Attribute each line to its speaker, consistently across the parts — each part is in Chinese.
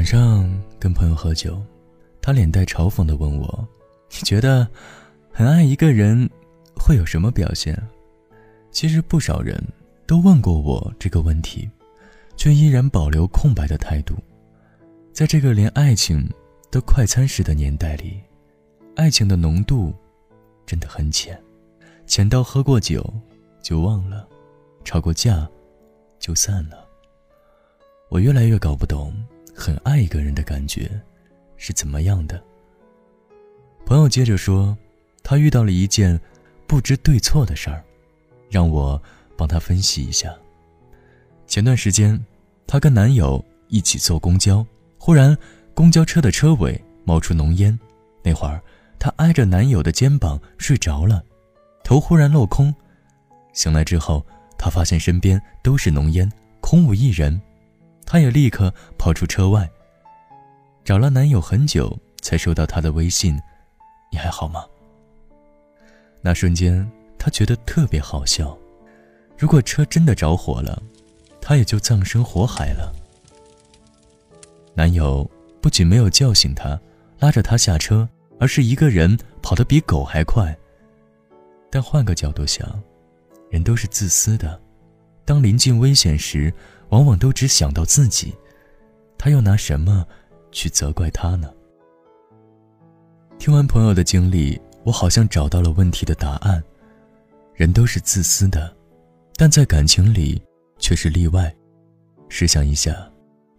Speaker 1: 晚上跟朋友喝酒，他脸带嘲讽的问我：“ 你觉得很爱一个人会有什么表现？”其实不少人都问过我这个问题，却依然保留空白的态度。在这个连爱情都快餐式的年代里，爱情的浓度真的很浅，浅到喝过酒就忘了，吵过架就散了。我越来越搞不懂。很爱一个人的感觉是怎么样的？朋友接着说，他遇到了一件不知对错的事儿，让我帮他分析一下。前段时间，她跟男友一起坐公交，忽然公交车的车尾冒出浓烟，那会儿她挨着男友的肩膀睡着了，头忽然落空，醒来之后，她发现身边都是浓烟，空无一人。她也立刻跑出车外，找了男友很久，才收到他的微信：“你还好吗？”那瞬间，她觉得特别好笑。如果车真的着火了，她也就葬身火海了。男友不仅没有叫醒她，拉着她下车，而是一个人跑得比狗还快。但换个角度想，人都是自私的，当临近危险时。往往都只想到自己，他又拿什么去责怪他呢？听完朋友的经历，我好像找到了问题的答案。人都是自私的，但在感情里却是例外。试想一下，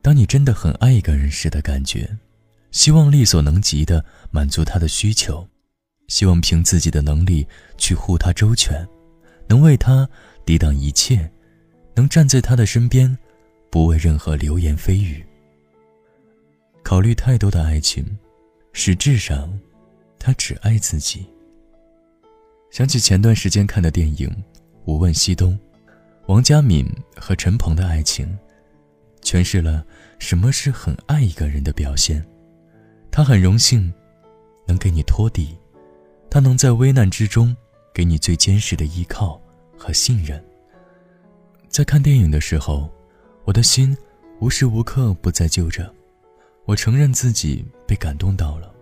Speaker 1: 当你真的很爱一个人时的感觉，希望力所能及的满足他的需求，希望凭自己的能力去护他周全，能为他抵挡一切。能站在他的身边，不为任何流言蜚语。考虑太多的爱情，实质上，他只爱自己。想起前段时间看的电影《无问西东》，王嘉敏和陈鹏的爱情，诠释了什么是很爱一个人的表现。他很荣幸，能给你托底，他能在危难之中给你最坚实的依靠和信任。在看电影的时候，我的心无时无刻不在揪着。我承认自己被感动到了。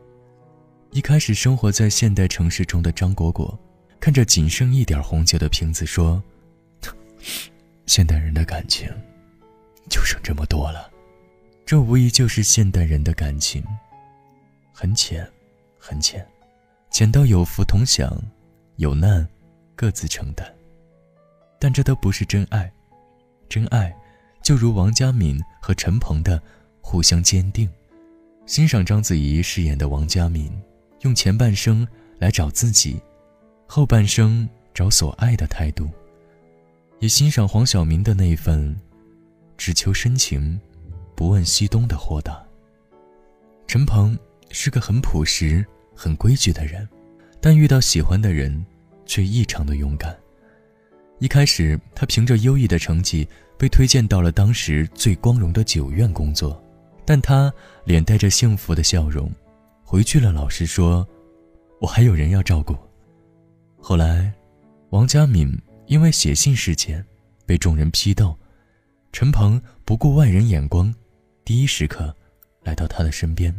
Speaker 1: 一开始生活在现代城市中的张果果，看着仅剩一点红酒的瓶子说：“现代人的感情，就剩这么多了。”这无疑就是现代人的感情，很浅，很浅，浅到有福同享，有难各自承担。但这都不是真爱。真爱，就如王佳敏和陈鹏的互相坚定。欣赏章子怡饰演的王佳敏，用前半生来找自己，后半生找所爱的态度；也欣赏黄晓明的那份只求深情，不问西东的豁达。陈鹏是个很朴实、很规矩的人，但遇到喜欢的人，却异常的勇敢。一开始，他凭着优异的成绩被推荐到了当时最光荣的九院工作，但他脸带着幸福的笑容，回去了。老师说：“我还有人要照顾。”后来，王佳敏因为写信事件被众人批斗，陈鹏不顾外人眼光，第一时刻来到他的身边，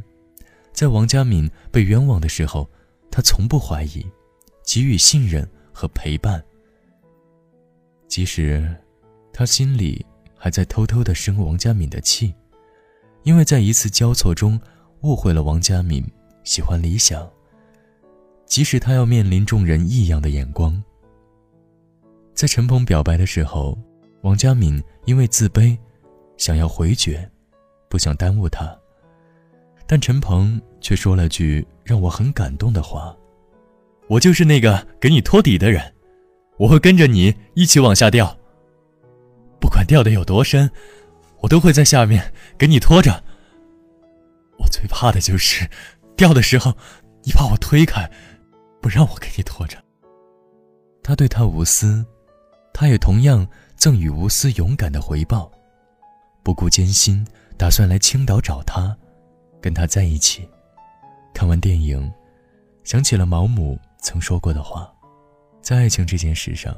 Speaker 1: 在王佳敏被冤枉的时候，他从不怀疑，给予信任和陪伴。即使他心里还在偷偷的生王佳敏的气，因为在一次交错中误会了王佳敏喜欢理想。即使他要面临众人异样的眼光，在陈鹏表白的时候，王佳敏因为自卑，想要回绝，不想耽误他，但陈鹏却说了句让我很感动的话：“我就是那个给你托底的人。”我会跟着你一起往下掉，不管掉的有多深，我都会在下面给你拖着。我最怕的就是掉的时候，你把我推开，不让我给你拖着。他对他无私，他也同样赠予无私勇敢的回报，不顾艰辛，打算来青岛找他，跟他在一起。看完电影，想起了毛姆曾说过的话。在爱情这件事上，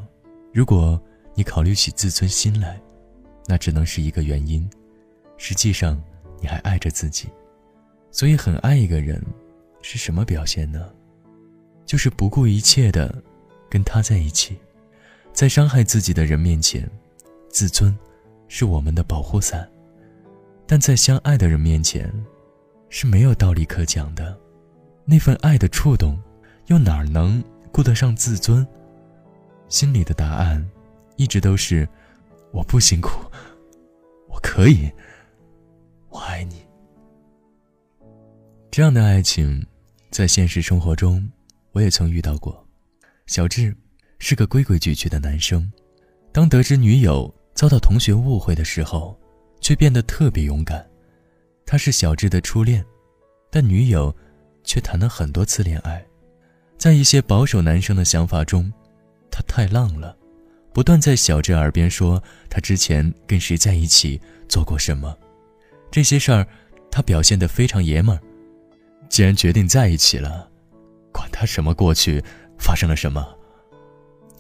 Speaker 1: 如果你考虑起自尊心来，那只能是一个原因。实际上，你还爱着自己。所以，很爱一个人是什么表现呢？就是不顾一切的跟他在一起，在伤害自己的人面前，自尊是我们的保护伞；但在相爱的人面前，是没有道理可讲的。那份爱的触动，又哪能顾得上自尊？心里的答案，一直都是：我不辛苦，我可以，我爱你。这样的爱情，在现实生活中，我也曾遇到过。小智是个规规矩矩的男生，当得知女友遭到同学误会的时候，却变得特别勇敢。他是小智的初恋，但女友却谈了很多次恋爱。在一些保守男生的想法中，他太浪了，不断在小智耳边说他之前跟谁在一起做过什么。这些事儿，他表现得非常爷们儿。既然决定在一起了，管他什么过去发生了什么。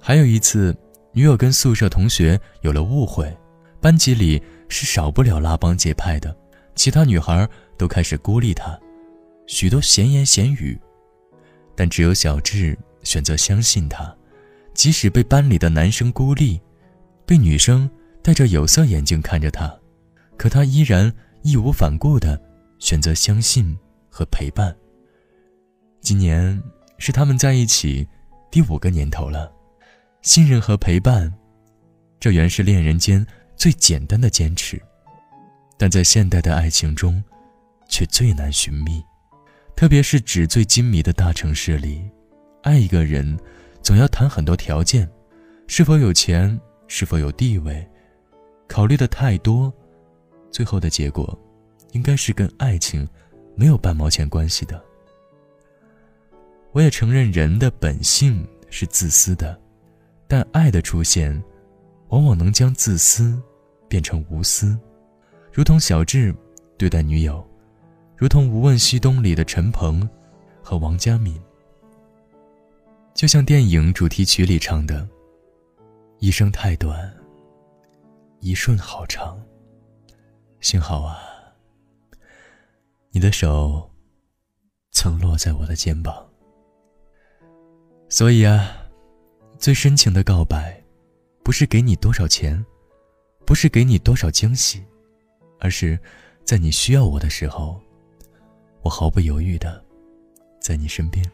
Speaker 1: 还有一次，女友跟宿舍同学有了误会，班级里是少不了拉帮结派的，其他女孩都开始孤立他，许多闲言闲语。但只有小智选择相信他，即使被班里的男生孤立，被女生戴着有色眼镜看着他，可他依然义无反顾地选择相信。和陪伴。今年是他们在一起第五个年头了，信任和陪伴，这原是恋人间最简单的坚持，但在现代的爱情中，却最难寻觅。特别是纸醉金迷的大城市里，爱一个人，总要谈很多条件，是否有钱，是否有地位，考虑的太多，最后的结果，应该是跟爱情。没有半毛钱关系的。我也承认人的本性是自私的，但爱的出现，往往能将自私变成无私，如同小智对待女友，如同《无问西东》里的陈鹏和王佳敏，就像电影主题曲里唱的：“一生太短，一瞬好长。”幸好啊。你的手曾落在我的肩膀，所以啊，最深情的告白，不是给你多少钱，不是给你多少惊喜，而是在你需要我的时候，我毫不犹豫的在你身边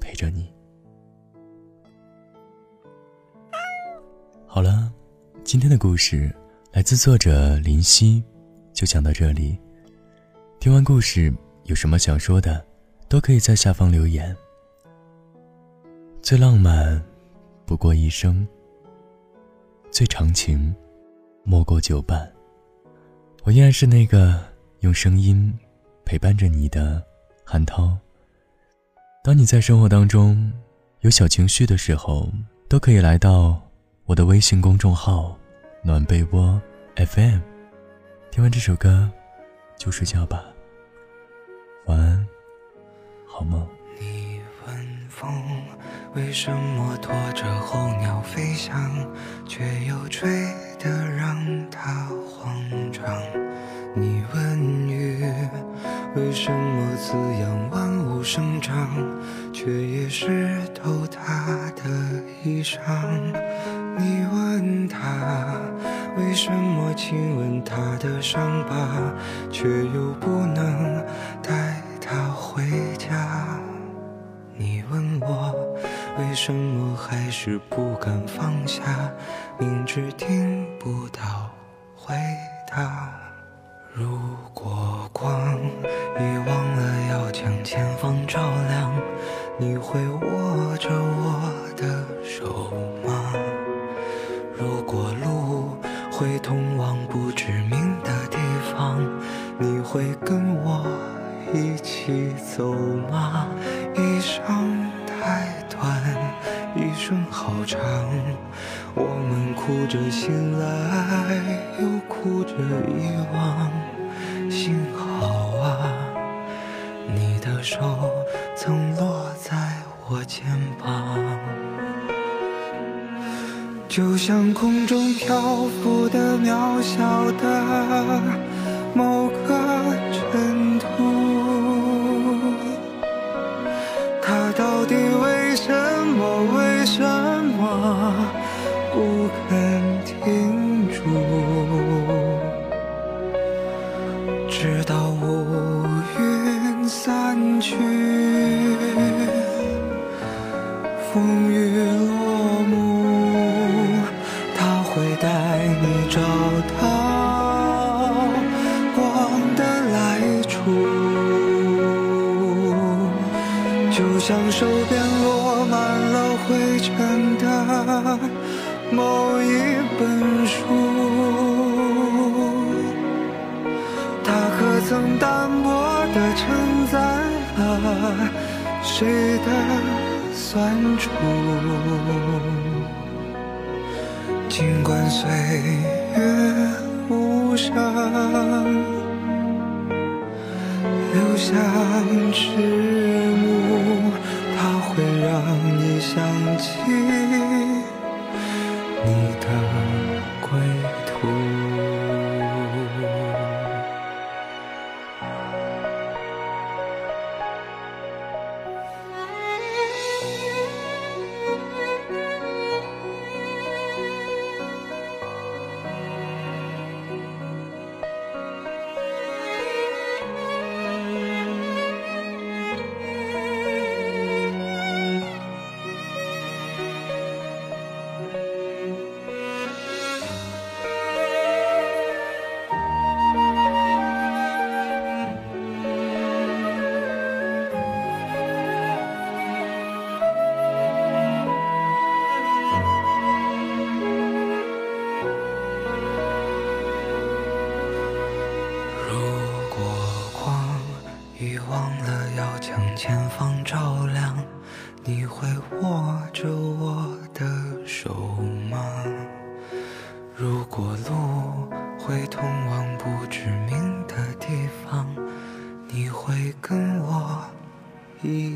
Speaker 1: 陪着你。好了，今天的故事来自作者林夕，就讲到这里。听完故事，有什么想说的，都可以在下方留言。最浪漫，不过一生；最长情，莫过久伴。我依然是那个用声音陪伴着你的韩涛。当你在生活当中有小情绪的时候，都可以来到我的微信公众号“暖被窝 FM”。听完这首歌，就睡觉吧。晚安，好梦。
Speaker 2: 你问风为什么拖着候鸟飞翔，却又吹得让它慌张？你问雨为什么滋养万物生长，却也湿透他的衣裳？你问他为什么亲吻他的伤疤，却又不能带他回家？你问我为什么还是不敢放下，明知听不到回答。如果光已忘了要将前方照亮，你会握着我的手吗？如果路会通往不知名的地方，你会跟我一起走吗？一生太短，一生好长，我们哭着醒来，又哭着遗忘。的手曾落在我肩膀。就像空中漂浮的渺小的某个尘土。他到底为什么？为什么不肯停住？风雨落幕，他会带你找到光的来处。就像手边落满了灰尘的某一本书，它可曾单薄地承载了谁的酸楚？尽管岁月无声，留下迟暮，它会让你想起前方照亮，你会握着我的手吗？如果路会通往不知名的地方，你会跟我一样？